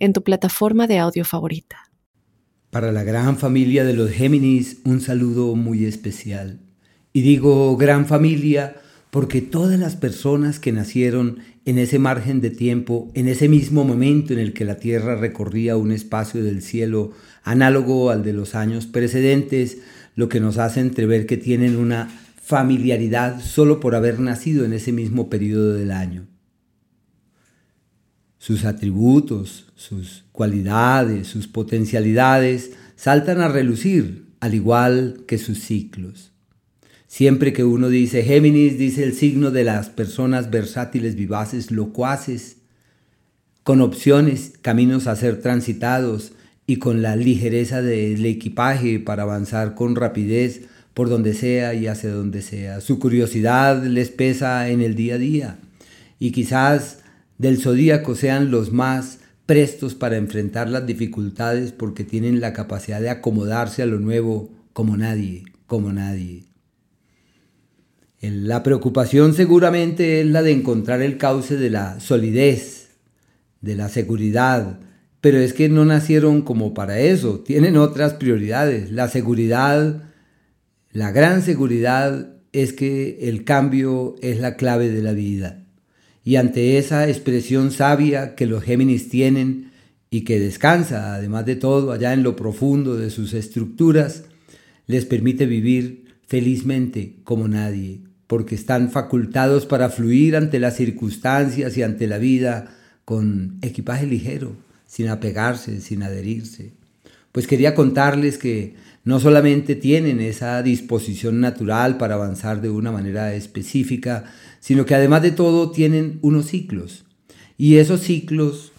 en tu plataforma de audio favorita. Para la gran familia de los Géminis, un saludo muy especial. Y digo gran familia porque todas las personas que nacieron en ese margen de tiempo, en ese mismo momento en el que la Tierra recorría un espacio del cielo análogo al de los años precedentes, lo que nos hace entrever que tienen una familiaridad solo por haber nacido en ese mismo periodo del año sus atributos, sus cualidades, sus potencialidades saltan a relucir, al igual que sus ciclos. Siempre que uno dice Géminis, dice el signo de las personas versátiles, vivaces, locuaces, con opciones, caminos a ser transitados y con la ligereza del equipaje para avanzar con rapidez por donde sea y hacia donde sea. Su curiosidad les pesa en el día a día y quizás del zodíaco sean los más prestos para enfrentar las dificultades porque tienen la capacidad de acomodarse a lo nuevo como nadie, como nadie. La preocupación seguramente es la de encontrar el cauce de la solidez, de la seguridad, pero es que no nacieron como para eso, tienen otras prioridades. La seguridad, la gran seguridad es que el cambio es la clave de la vida. Y ante esa expresión sabia que los Géminis tienen y que descansa, además de todo, allá en lo profundo de sus estructuras, les permite vivir felizmente como nadie, porque están facultados para fluir ante las circunstancias y ante la vida con equipaje ligero, sin apegarse, sin adherirse. Pues quería contarles que no solamente tienen esa disposición natural para avanzar de una manera específica, sino que además de todo tienen unos ciclos. Y esos ciclos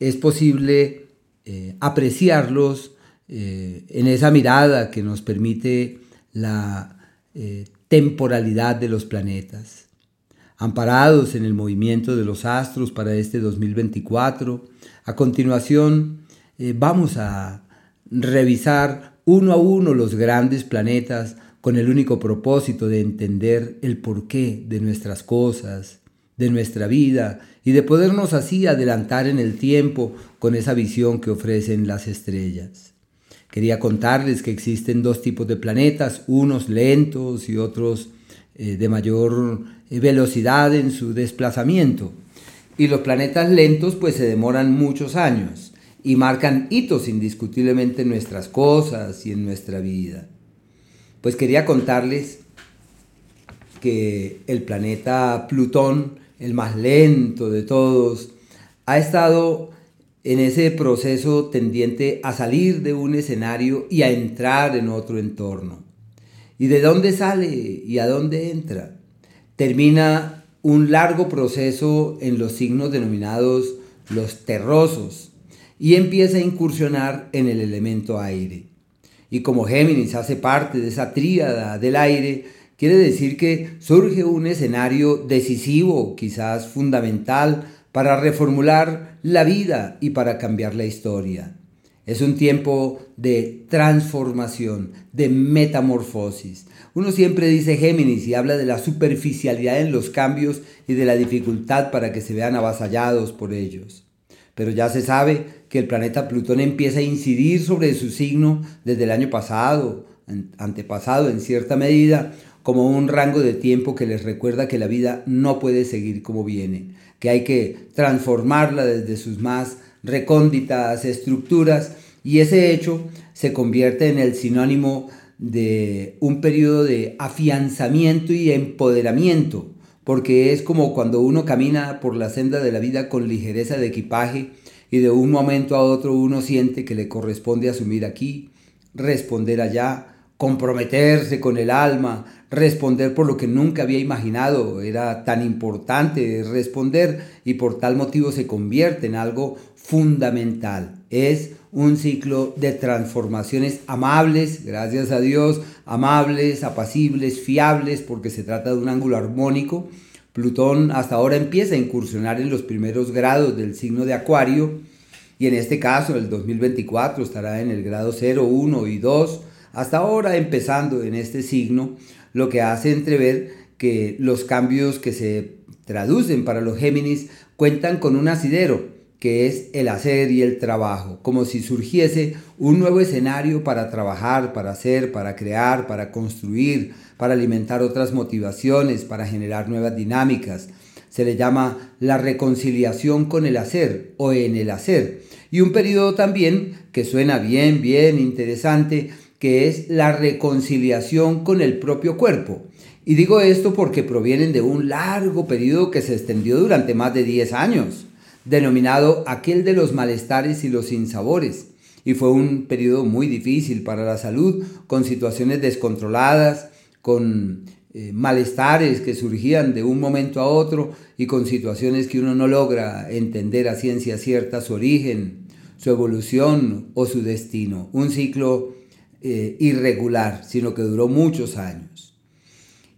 es posible eh, apreciarlos eh, en esa mirada que nos permite la eh, temporalidad de los planetas. Amparados en el movimiento de los astros para este 2024, a continuación vamos a revisar uno a uno los grandes planetas con el único propósito de entender el porqué de nuestras cosas, de nuestra vida y de podernos así adelantar en el tiempo con esa visión que ofrecen las estrellas. Quería contarles que existen dos tipos de planetas, unos lentos y otros eh, de mayor eh, velocidad en su desplazamiento. Y los planetas lentos pues se demoran muchos años y marcan hitos indiscutiblemente en nuestras cosas y en nuestra vida. Pues quería contarles que el planeta Plutón, el más lento de todos, ha estado en ese proceso tendiente a salir de un escenario y a entrar en otro entorno. ¿Y de dónde sale y a dónde entra? Termina un largo proceso en los signos denominados los terrosos y empieza a incursionar en el elemento aire. Y como Géminis hace parte de esa tríada del aire, quiere decir que surge un escenario decisivo, quizás fundamental, para reformular la vida y para cambiar la historia. Es un tiempo de transformación, de metamorfosis. Uno siempre dice Géminis y habla de la superficialidad en los cambios y de la dificultad para que se vean avasallados por ellos pero ya se sabe que el planeta Plutón empieza a incidir sobre su signo desde el año pasado, antepasado en cierta medida, como un rango de tiempo que les recuerda que la vida no puede seguir como viene, que hay que transformarla desde sus más recónditas estructuras y ese hecho se convierte en el sinónimo de un periodo de afianzamiento y empoderamiento porque es como cuando uno camina por la senda de la vida con ligereza de equipaje y de un momento a otro uno siente que le corresponde asumir aquí, responder allá, comprometerse con el alma, responder por lo que nunca había imaginado, era tan importante responder y por tal motivo se convierte en algo fundamental. Es un ciclo de transformaciones amables, gracias a Dios, amables, apacibles, fiables, porque se trata de un ángulo armónico. Plutón hasta ahora empieza a incursionar en los primeros grados del signo de Acuario y en este caso, el 2024 estará en el grado 0, 1 y 2, hasta ahora empezando en este signo, lo que hace entrever que los cambios que se traducen para los Géminis cuentan con un asidero, que es el hacer y el trabajo, como si surgiese un nuevo escenario para trabajar, para hacer, para crear, para construir, para alimentar otras motivaciones, para generar nuevas dinámicas. Se le llama la reconciliación con el hacer o en el hacer. Y un periodo también que suena bien, bien interesante, que es la reconciliación con el propio cuerpo. Y digo esto porque provienen de un largo periodo que se extendió durante más de 10 años denominado aquel de los malestares y los sinsabores. Y fue un periodo muy difícil para la salud, con situaciones descontroladas, con eh, malestares que surgían de un momento a otro y con situaciones que uno no logra entender a ciencia cierta su origen, su evolución o su destino. Un ciclo eh, irregular, sino que duró muchos años.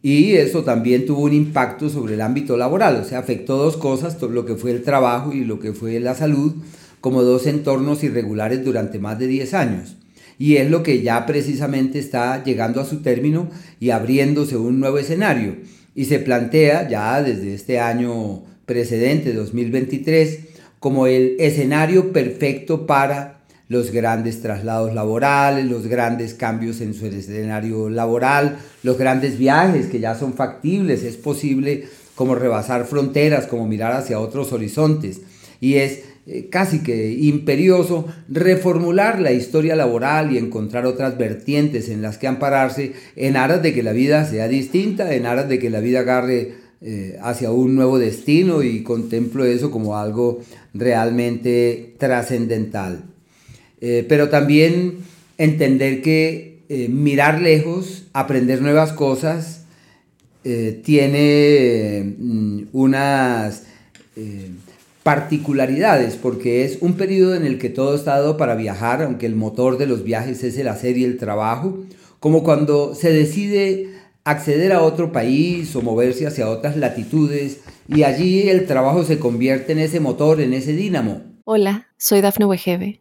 Y eso también tuvo un impacto sobre el ámbito laboral, o sea, afectó dos cosas, lo que fue el trabajo y lo que fue la salud, como dos entornos irregulares durante más de 10 años. Y es lo que ya precisamente está llegando a su término y abriéndose un nuevo escenario. Y se plantea ya desde este año precedente, 2023, como el escenario perfecto para los grandes traslados laborales, los grandes cambios en su escenario laboral, los grandes viajes que ya son factibles, es posible como rebasar fronteras, como mirar hacia otros horizontes. Y es eh, casi que imperioso reformular la historia laboral y encontrar otras vertientes en las que ampararse en aras de que la vida sea distinta, en aras de que la vida agarre eh, hacia un nuevo destino y contemplo eso como algo realmente trascendental. Eh, pero también entender que eh, mirar lejos, aprender nuevas cosas, eh, tiene mm, unas particularidades, porque es un periodo en el que todo está dado para viajar, aunque el motor de los viajes es el hacer y el trabajo, como cuando se decide acceder a otro país o moverse hacia otras latitudes y allí el trabajo se convierte en ese motor, en ese dínamo. Hola, soy Dafne Wegebe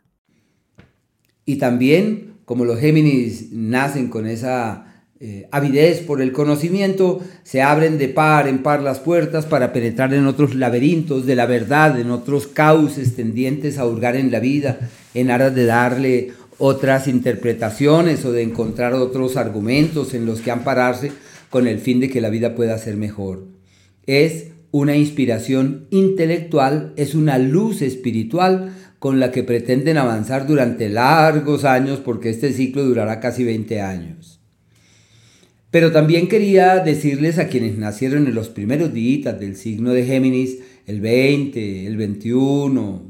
Y también, como los Géminis nacen con esa eh, avidez por el conocimiento, se abren de par en par las puertas para penetrar en otros laberintos de la verdad, en otros cauces tendientes a hurgar en la vida, en aras de darle otras interpretaciones o de encontrar otros argumentos en los que ampararse con el fin de que la vida pueda ser mejor. Es una inspiración intelectual, es una luz espiritual con la que pretenden avanzar durante largos años porque este ciclo durará casi 20 años. Pero también quería decirles a quienes nacieron en los primeros días del signo de Géminis, el 20, el 21,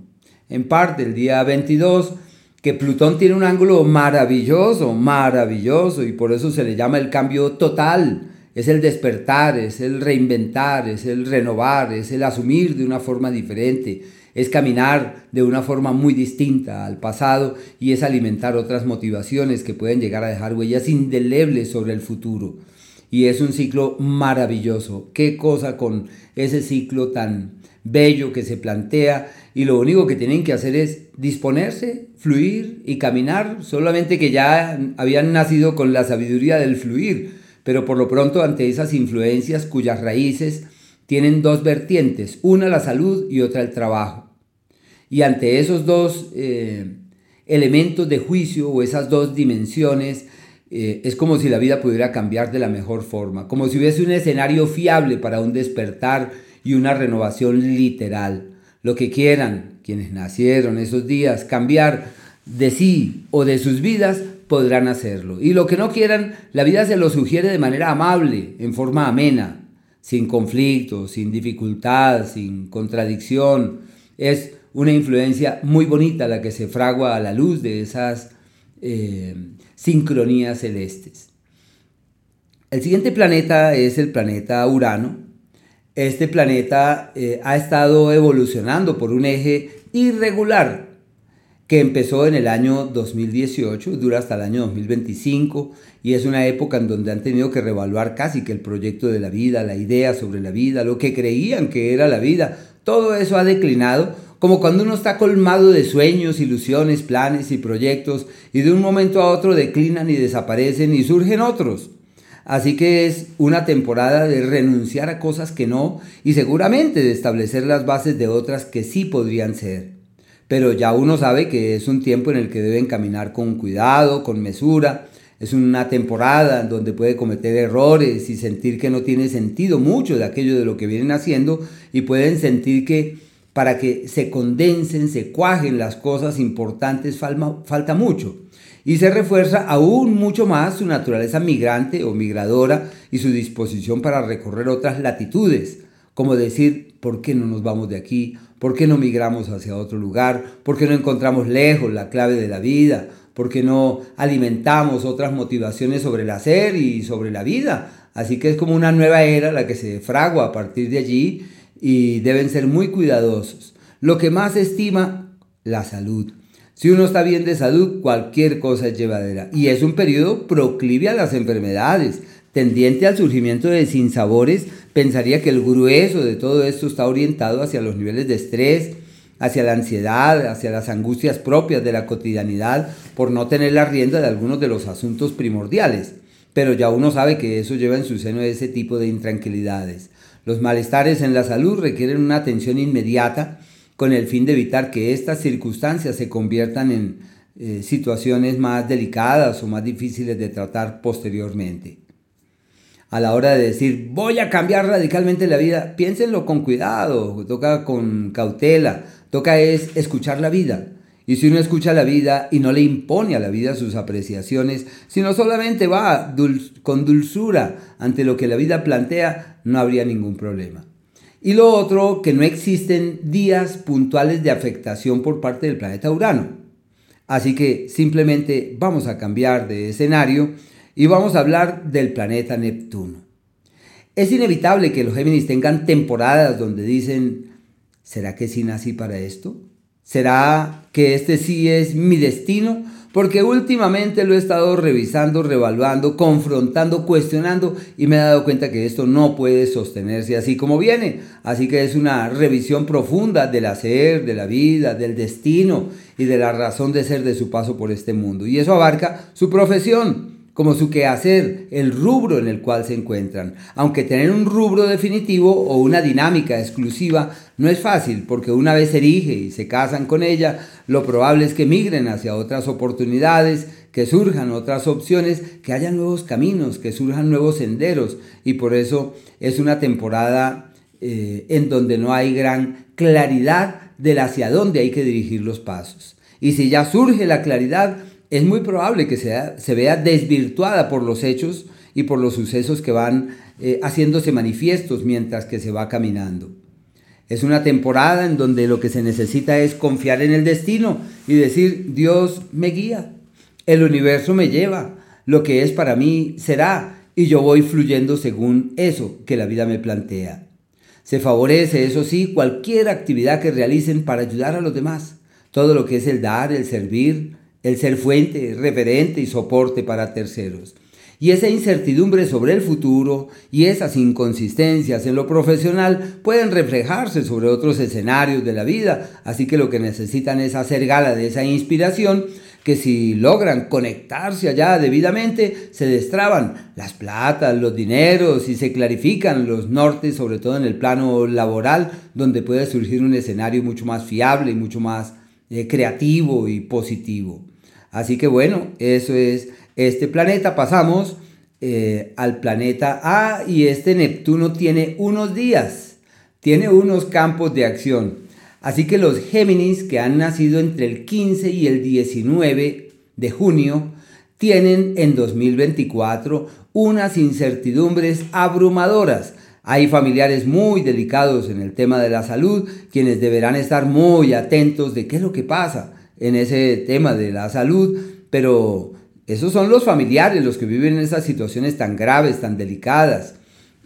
en parte el día 22, que Plutón tiene un ángulo maravilloso, maravilloso, y por eso se le llama el cambio total. Es el despertar, es el reinventar, es el renovar, es el asumir de una forma diferente es caminar de una forma muy distinta al pasado y es alimentar otras motivaciones que pueden llegar a dejar huellas indelebles sobre el futuro. Y es un ciclo maravilloso. Qué cosa con ese ciclo tan bello que se plantea y lo único que tienen que hacer es disponerse, fluir y caminar, solamente que ya habían nacido con la sabiduría del fluir, pero por lo pronto ante esas influencias cuyas raíces tienen dos vertientes, una la salud y otra el trabajo. Y ante esos dos eh, elementos de juicio o esas dos dimensiones, eh, es como si la vida pudiera cambiar de la mejor forma, como si hubiese un escenario fiable para un despertar y una renovación literal. Lo que quieran quienes nacieron esos días cambiar de sí o de sus vidas, podrán hacerlo. Y lo que no quieran, la vida se lo sugiere de manera amable, en forma amena, sin conflicto, sin dificultad, sin contradicción. Es una influencia muy bonita la que se fragua a la luz de esas eh, sincronías celestes. El siguiente planeta es el planeta Urano. Este planeta eh, ha estado evolucionando por un eje irregular que empezó en el año 2018, dura hasta el año 2025 y es una época en donde han tenido que revaluar casi que el proyecto de la vida, la idea sobre la vida, lo que creían que era la vida. Todo eso ha declinado como cuando uno está colmado de sueños, ilusiones, planes y proyectos y de un momento a otro declinan y desaparecen y surgen otros. Así que es una temporada de renunciar a cosas que no y seguramente de establecer las bases de otras que sí podrían ser pero ya uno sabe que es un tiempo en el que deben caminar con cuidado, con mesura. Es una temporada donde puede cometer errores y sentir que no tiene sentido mucho de aquello de lo que vienen haciendo y pueden sentir que para que se condensen, se cuajen las cosas importantes falta mucho. Y se refuerza aún mucho más su naturaleza migrante o migradora y su disposición para recorrer otras latitudes, como decir, ¿por qué no nos vamos de aquí? ¿Por qué no migramos hacia otro lugar? ¿Por qué no encontramos lejos la clave de la vida? ¿Por qué no alimentamos otras motivaciones sobre el hacer y sobre la vida? Así que es como una nueva era la que se fragua a partir de allí y deben ser muy cuidadosos. Lo que más estima, la salud. Si uno está bien de salud, cualquier cosa es llevadera. Y es un periodo proclive a las enfermedades tendiente al surgimiento de sinsabores, pensaría que el grueso de todo esto está orientado hacia los niveles de estrés, hacia la ansiedad, hacia las angustias propias de la cotidianidad por no tener la rienda de algunos de los asuntos primordiales. Pero ya uno sabe que eso lleva en su seno ese tipo de intranquilidades. Los malestares en la salud requieren una atención inmediata con el fin de evitar que estas circunstancias se conviertan en eh, situaciones más delicadas o más difíciles de tratar posteriormente a la hora de decir voy a cambiar radicalmente la vida, piénsenlo con cuidado, toca con cautela, toca es escuchar la vida. Y si uno escucha la vida y no le impone a la vida sus apreciaciones, sino solamente va con dulzura ante lo que la vida plantea, no habría ningún problema. Y lo otro, que no existen días puntuales de afectación por parte del planeta Urano. Así que simplemente vamos a cambiar de escenario y vamos a hablar del planeta Neptuno. Es inevitable que los Géminis tengan temporadas donde dicen, ¿será que sí nací para esto? ¿Será que este sí es mi destino? Porque últimamente lo he estado revisando, revaluando, confrontando, cuestionando y me he dado cuenta que esto no puede sostenerse así como viene. Así que es una revisión profunda del hacer, de la vida, del destino y de la razón de ser de su paso por este mundo. Y eso abarca su profesión, como su quehacer, el rubro en el cual se encuentran. Aunque tener un rubro definitivo o una dinámica exclusiva no es fácil, porque una vez erige y se casan con ella, lo probable es que migren hacia otras oportunidades, que surjan otras opciones, que haya nuevos caminos, que surjan nuevos senderos. Y por eso es una temporada eh, en donde no hay gran claridad de hacia dónde hay que dirigir los pasos. Y si ya surge la claridad, es muy probable que sea, se vea desvirtuada por los hechos y por los sucesos que van eh, haciéndose manifiestos mientras que se va caminando. Es una temporada en donde lo que se necesita es confiar en el destino y decir, Dios me guía, el universo me lleva, lo que es para mí será y yo voy fluyendo según eso que la vida me plantea. Se favorece, eso sí, cualquier actividad que realicen para ayudar a los demás. Todo lo que es el dar, el servir, el ser fuente, referente y soporte para terceros. Y esa incertidumbre sobre el futuro y esas inconsistencias en lo profesional pueden reflejarse sobre otros escenarios de la vida, así que lo que necesitan es hacer gala de esa inspiración que si logran conectarse allá debidamente, se destraban las platas, los dineros y se clarifican los nortes, sobre todo en el plano laboral, donde puede surgir un escenario mucho más fiable y mucho más eh, creativo y positivo. Así que bueno, eso es este planeta pasamos eh, al planeta A y este Neptuno tiene unos días, tiene unos campos de acción. Así que los Géminis que han nacido entre el 15 y el 19 de junio tienen en 2024 unas incertidumbres abrumadoras. Hay familiares muy delicados en el tema de la salud, quienes deberán estar muy atentos de qué es lo que pasa en ese tema de la salud, pero esos son los familiares los que viven en esas situaciones tan graves, tan delicadas.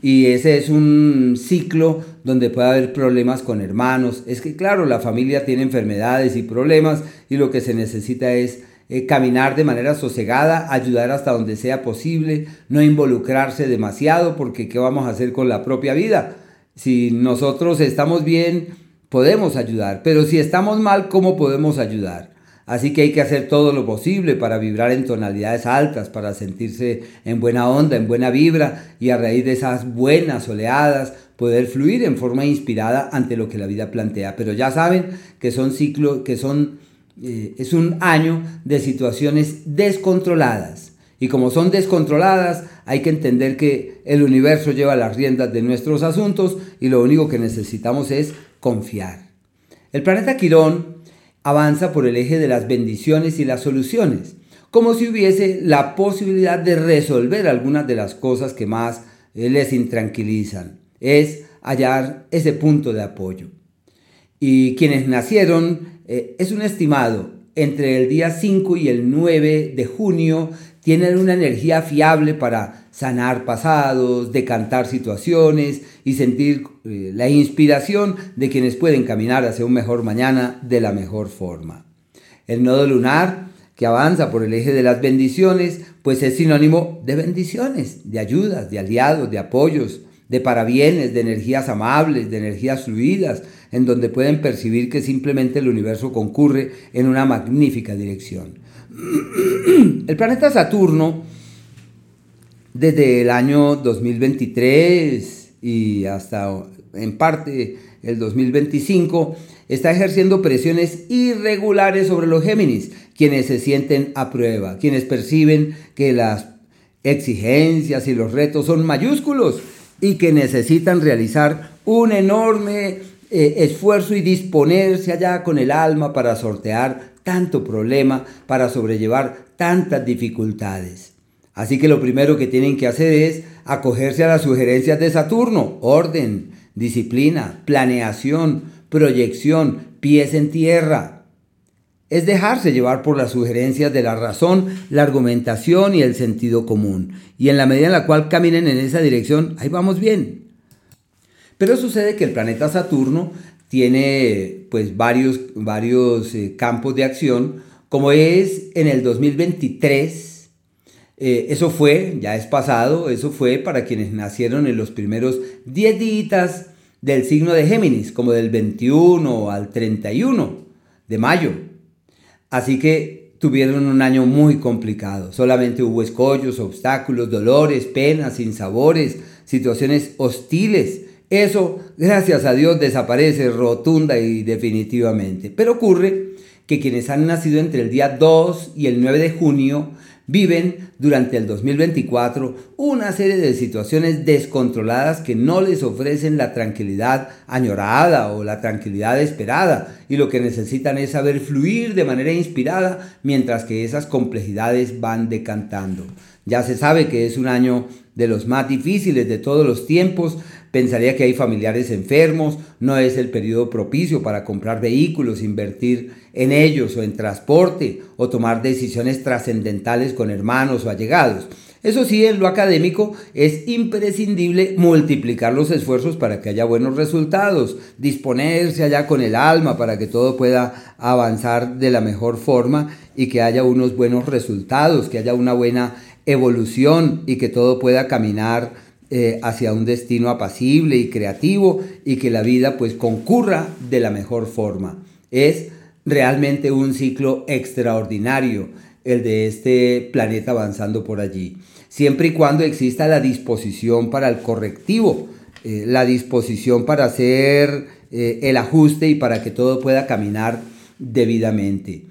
Y ese es un ciclo donde puede haber problemas con hermanos. Es que claro, la familia tiene enfermedades y problemas y lo que se necesita es eh, caminar de manera sosegada, ayudar hasta donde sea posible, no involucrarse demasiado porque ¿qué vamos a hacer con la propia vida? Si nosotros estamos bien, podemos ayudar, pero si estamos mal, ¿cómo podemos ayudar? Así que hay que hacer todo lo posible para vibrar en tonalidades altas, para sentirse en buena onda, en buena vibra y a raíz de esas buenas oleadas poder fluir en forma inspirada ante lo que la vida plantea. Pero ya saben que son ciclos, que son, eh, es un año de situaciones descontroladas. Y como son descontroladas, hay que entender que el universo lleva las riendas de nuestros asuntos y lo único que necesitamos es confiar. El planeta Quirón avanza por el eje de las bendiciones y las soluciones, como si hubiese la posibilidad de resolver algunas de las cosas que más les intranquilizan. Es hallar ese punto de apoyo. Y quienes nacieron eh, es un estimado entre el día 5 y el 9 de junio tienen una energía fiable para sanar pasados, decantar situaciones y sentir eh, la inspiración de quienes pueden caminar hacia un mejor mañana de la mejor forma. El nodo lunar, que avanza por el eje de las bendiciones, pues es sinónimo de bendiciones, de ayudas, de aliados, de apoyos, de parabienes, de energías amables, de energías fluidas, en donde pueden percibir que simplemente el universo concurre en una magnífica dirección. El planeta Saturno, desde el año 2023 y hasta en parte el 2025, está ejerciendo presiones irregulares sobre los Géminis, quienes se sienten a prueba, quienes perciben que las exigencias y los retos son mayúsculos y que necesitan realizar un enorme eh, esfuerzo y disponerse allá con el alma para sortear tanto problema, para sobrellevar tantas dificultades. Así que lo primero que tienen que hacer es acogerse a las sugerencias de Saturno, orden, disciplina, planeación, proyección, pies en tierra. Es dejarse llevar por las sugerencias de la razón, la argumentación y el sentido común. Y en la medida en la cual caminen en esa dirección, ahí vamos bien. Pero sucede que el planeta Saturno tiene pues varios, varios eh, campos de acción, como es en el 2023. Eh, eso fue, ya es pasado, eso fue para quienes nacieron en los primeros 10 días del signo de Géminis, como del 21 al 31 de mayo. Así que tuvieron un año muy complicado. Solamente hubo escollos, obstáculos, dolores, penas, sinsabores, situaciones hostiles eso, gracias a Dios, desaparece rotunda y definitivamente. Pero ocurre que quienes han nacido entre el día 2 y el 9 de junio viven durante el 2024 una serie de situaciones descontroladas que no les ofrecen la tranquilidad añorada o la tranquilidad esperada y lo que necesitan es saber fluir de manera inspirada mientras que esas complejidades van decantando. Ya se sabe que es un año de los más difíciles de todos los tiempos, pensaría que hay familiares enfermos, no es el periodo propicio para comprar vehículos, invertir en ellos o en transporte o tomar decisiones trascendentales con hermanos o allegados. Eso sí, en lo académico es imprescindible multiplicar los esfuerzos para que haya buenos resultados, disponerse allá con el alma para que todo pueda avanzar de la mejor forma y que haya unos buenos resultados, que haya una buena evolución y que todo pueda caminar eh, hacia un destino apacible y creativo y que la vida pues concurra de la mejor forma. Es realmente un ciclo extraordinario el de este planeta avanzando por allí, siempre y cuando exista la disposición para el correctivo, eh, la disposición para hacer eh, el ajuste y para que todo pueda caminar debidamente.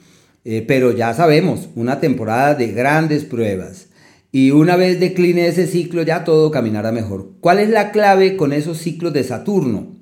Pero ya sabemos, una temporada de grandes pruebas. Y una vez decline ese ciclo ya todo caminará mejor. ¿Cuál es la clave con esos ciclos de Saturno?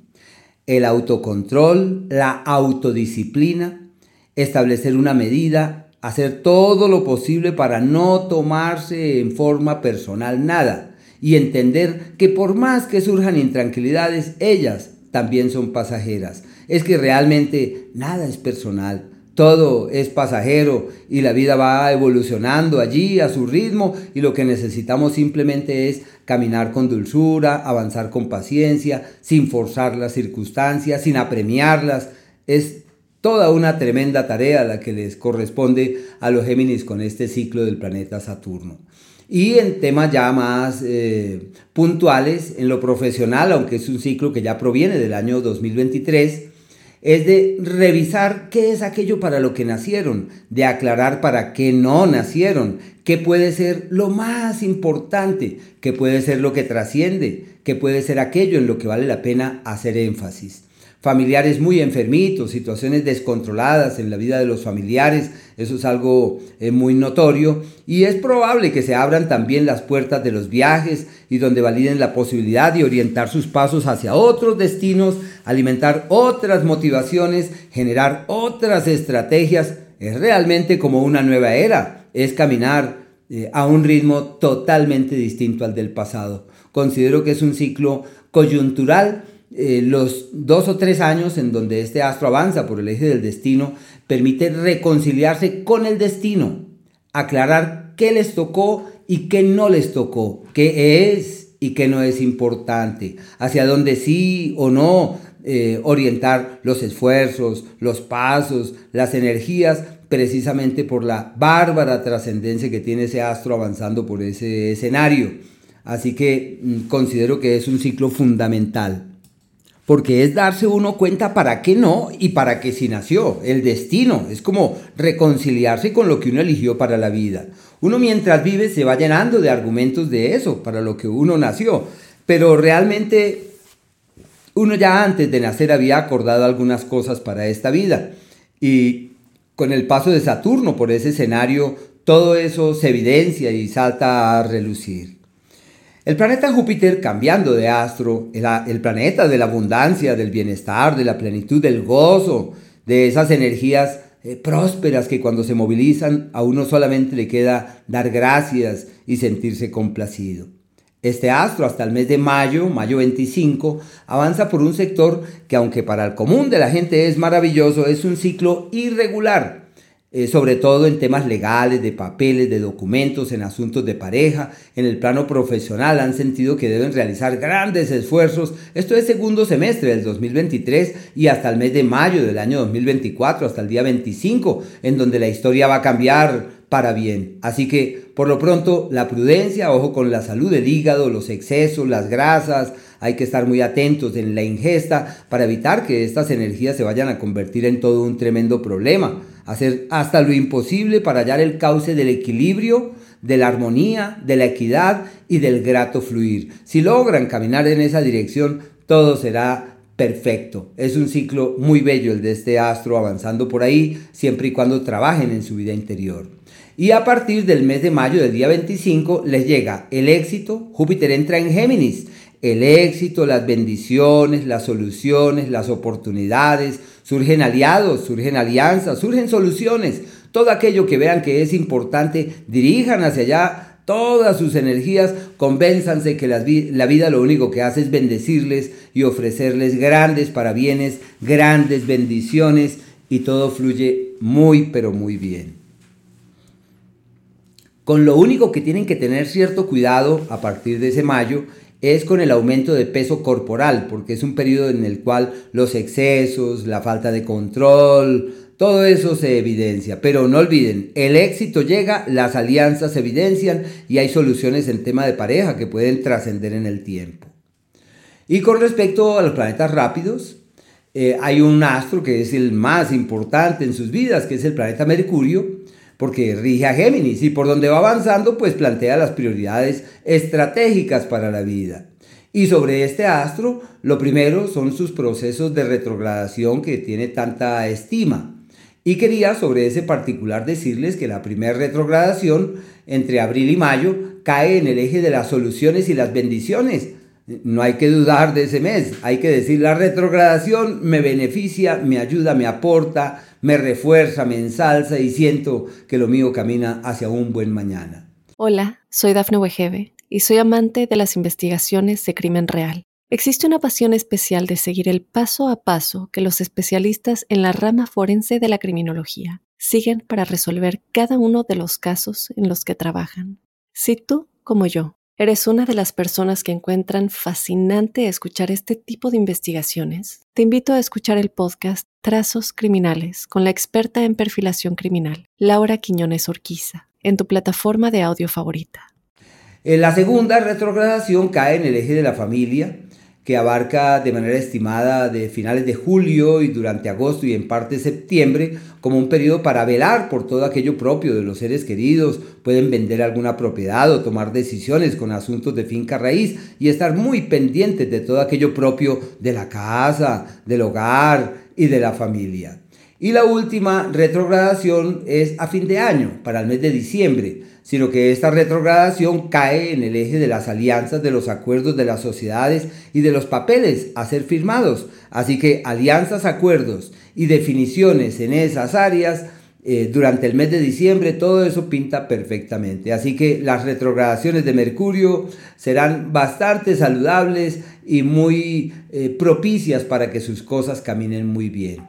El autocontrol, la autodisciplina, establecer una medida, hacer todo lo posible para no tomarse en forma personal nada y entender que por más que surjan intranquilidades, ellas también son pasajeras. Es que realmente nada es personal. Todo es pasajero y la vida va evolucionando allí a su ritmo y lo que necesitamos simplemente es caminar con dulzura, avanzar con paciencia, sin forzar las circunstancias, sin apremiarlas. Es toda una tremenda tarea la que les corresponde a los Géminis con este ciclo del planeta Saturno. Y en temas ya más eh, puntuales, en lo profesional, aunque es un ciclo que ya proviene del año 2023, es de revisar qué es aquello para lo que nacieron, de aclarar para qué no nacieron, qué puede ser lo más importante, qué puede ser lo que trasciende, qué puede ser aquello en lo que vale la pena hacer énfasis. Familiares muy enfermitos, situaciones descontroladas en la vida de los familiares, eso es algo eh, muy notorio y es probable que se abran también las puertas de los viajes y donde validen la posibilidad de orientar sus pasos hacia otros destinos, alimentar otras motivaciones, generar otras estrategias. Es realmente como una nueva era, es caminar eh, a un ritmo totalmente distinto al del pasado. Considero que es un ciclo coyuntural eh, los dos o tres años en donde este astro avanza por el eje del destino permite reconciliarse con el destino, aclarar qué les tocó y qué no les tocó, qué es y qué no es importante, hacia dónde sí o no eh, orientar los esfuerzos, los pasos, las energías, precisamente por la bárbara trascendencia que tiene ese astro avanzando por ese escenario. Así que mm, considero que es un ciclo fundamental porque es darse uno cuenta para qué no y para qué sí nació, el destino, es como reconciliarse con lo que uno eligió para la vida. Uno mientras vive se va llenando de argumentos de eso, para lo que uno nació, pero realmente uno ya antes de nacer había acordado algunas cosas para esta vida y con el paso de Saturno por ese escenario, todo eso se evidencia y salta a relucir. El planeta Júpiter cambiando de astro, el, planeta de la abundancia, del bienestar, de la plenitud, del gozo, de esas energías eh, prósperas que cuando se movilizan a uno solamente le queda dar gracias y sentirse complacido. Este astro hasta el mes de mayo, mayo 25, avanza por un sector que aunque para el común de la gente es maravilloso, es un ciclo irregular eh, sobre todo en temas legales, de papeles, de documentos, en asuntos de pareja, en el plano profesional, han sentido que deben realizar grandes esfuerzos. Esto es segundo semestre del 2023 y hasta el mes de mayo del año 2024, hasta el día 25, en donde la historia va a cambiar para bien. Así que, por lo pronto, la prudencia, ojo con la salud del hígado, los excesos, las grasas, hay que estar muy atentos en la ingesta para evitar que estas energías se vayan a convertir en todo un tremendo problema hacer hasta lo imposible para hallar el cauce del equilibrio, de la armonía, de la equidad y del grato fluir. Si logran caminar en esa dirección, todo será perfecto. Es un ciclo muy bello el de este astro avanzando por ahí, siempre y cuando trabajen en su vida interior. Y a partir del mes de mayo del día 25 les llega el éxito, Júpiter entra en Géminis, el éxito, las bendiciones, las soluciones, las oportunidades, surgen aliados, surgen alianzas, surgen soluciones. Todo aquello que vean que es importante, dirijan hacia allá todas sus energías, convénzanse que la vida lo único que hace es bendecirles y ofrecerles grandes parabienes, grandes bendiciones y todo fluye muy pero muy bien. Con lo único que tienen que tener cierto cuidado a partir de ese mayo es con el aumento de peso corporal, porque es un periodo en el cual los excesos, la falta de control, todo eso se evidencia. Pero no olviden, el éxito llega, las alianzas se evidencian y hay soluciones en tema de pareja que pueden trascender en el tiempo. Y con respecto a los planetas rápidos, eh, hay un astro que es el más importante en sus vidas, que es el planeta Mercurio, porque rige a Géminis y por donde va avanzando pues plantea las prioridades estratégicas para la vida. Y sobre este astro, lo primero son sus procesos de retrogradación que tiene tanta estima. Y quería sobre ese particular decirles que la primera retrogradación entre abril y mayo cae en el eje de las soluciones y las bendiciones. No hay que dudar de ese mes, hay que decir la retrogradación me beneficia, me ayuda, me aporta, me refuerza, me ensalza y siento que lo mío camina hacia un buen mañana. Hola, soy Dafne Wegebe y soy amante de las investigaciones de crimen real. Existe una pasión especial de seguir el paso a paso que los especialistas en la rama forense de la criminología siguen para resolver cada uno de los casos en los que trabajan. Si tú, como yo, eres una de las personas que encuentran fascinante escuchar este tipo de investigaciones, te invito a escuchar el podcast Trazos Criminales con la experta en perfilación criminal, Laura Quiñones Orquiza, en tu plataforma de audio favorita. En la segunda retrogradación cae en el eje de la familia, que abarca de manera estimada de finales de julio y durante agosto y en parte septiembre como un periodo para velar por todo aquello propio de los seres queridos, pueden vender alguna propiedad o tomar decisiones con asuntos de finca raíz y estar muy pendientes de todo aquello propio de la casa, del hogar y de la familia. Y la última retrogradación es a fin de año, para el mes de diciembre sino que esta retrogradación cae en el eje de las alianzas, de los acuerdos de las sociedades y de los papeles a ser firmados. Así que alianzas, acuerdos y definiciones en esas áreas eh, durante el mes de diciembre, todo eso pinta perfectamente. Así que las retrogradaciones de Mercurio serán bastante saludables y muy eh, propicias para que sus cosas caminen muy bien.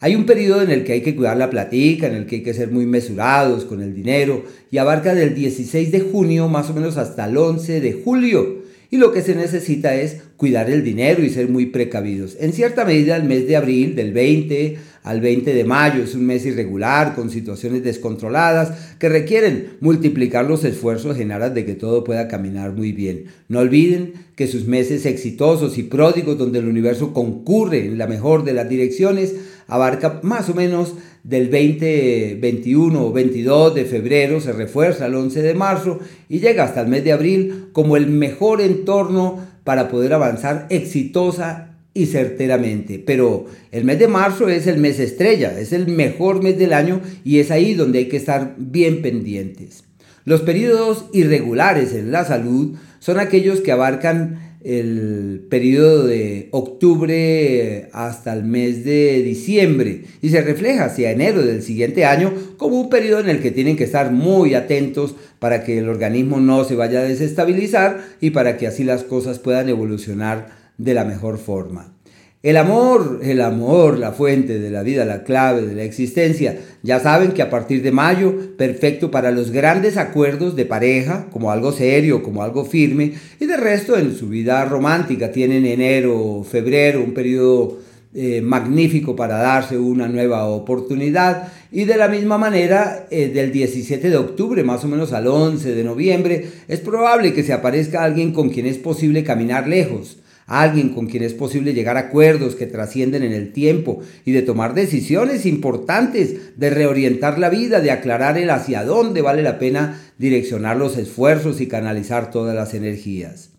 Hay un periodo en el que hay que cuidar la platica, en el que hay que ser muy mesurados con el dinero y abarca del 16 de junio más o menos hasta el 11 de julio. Y lo que se necesita es cuidar el dinero y ser muy precavidos. En cierta medida el mes de abril, del 20 al 20 de mayo, es un mes irregular con situaciones descontroladas que requieren multiplicar los esfuerzos en aras de que todo pueda caminar muy bien. No olviden que sus meses exitosos y pródigos donde el universo concurre en la mejor de las direcciones abarca más o menos del 20, 21 o 22 de febrero, se refuerza el 11 de marzo y llega hasta el mes de abril como el mejor entorno para poder avanzar exitosa y certeramente. Pero el mes de marzo es el mes estrella, es el mejor mes del año y es ahí donde hay que estar bien pendientes. Los periodos irregulares en la salud son aquellos que abarcan el periodo de octubre hasta el mes de diciembre y se refleja hacia enero del siguiente año como un periodo en el que tienen que estar muy atentos para que el organismo no se vaya a desestabilizar y para que así las cosas puedan evolucionar de la mejor forma. El amor, el amor, la fuente de la vida, la clave de la existencia. Ya saben que a partir de mayo, perfecto para los grandes acuerdos de pareja, como algo serio, como algo firme, y de resto en su vida romántica tienen enero, febrero, un periodo eh, magnífico para darse una nueva oportunidad. Y de la misma manera, eh, del 17 de octubre, más o menos al 11 de noviembre, es probable que se aparezca alguien con quien es posible caminar lejos alguien con quien es posible llegar a acuerdos que trascienden en el tiempo y de tomar decisiones importantes, de reorientar la vida, de aclarar el hacia dónde vale la pena direccionar los esfuerzos y canalizar todas las energías.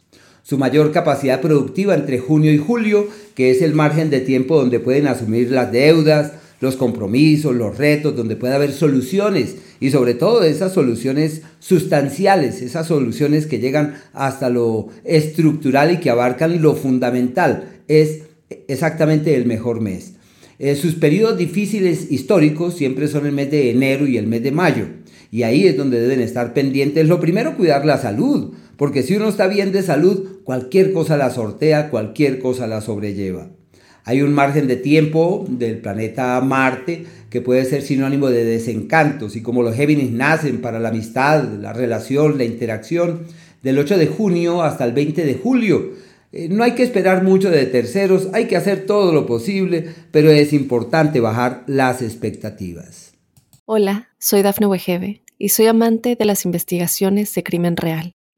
Su mayor capacidad productiva entre junio y julio, que es el margen de tiempo donde pueden asumir las deudas, los compromisos, los retos, donde puede haber soluciones y sobre todo esas soluciones sustanciales, esas soluciones que llegan hasta lo estructural y que abarcan lo fundamental, es exactamente el mejor mes. Eh, sus periodos difíciles históricos siempre son el mes de enero y el mes de mayo. Y ahí es donde deben estar pendientes. Lo primero, cuidar la salud. Porque si uno está bien de salud, cualquier cosa la sortea, cualquier cosa la sobrelleva. Hay un margen de tiempo del planeta Marte que puede ser sinónimo de desencantos y como los Géminis nacen para la amistad, la relación, la interacción, del 8 de junio hasta el 20 de julio. Eh, no hay que esperar mucho de terceros, hay que hacer todo lo posible, pero es importante bajar las expectativas. Hola, soy Dafne Wegebe y soy amante de las investigaciones de crimen real.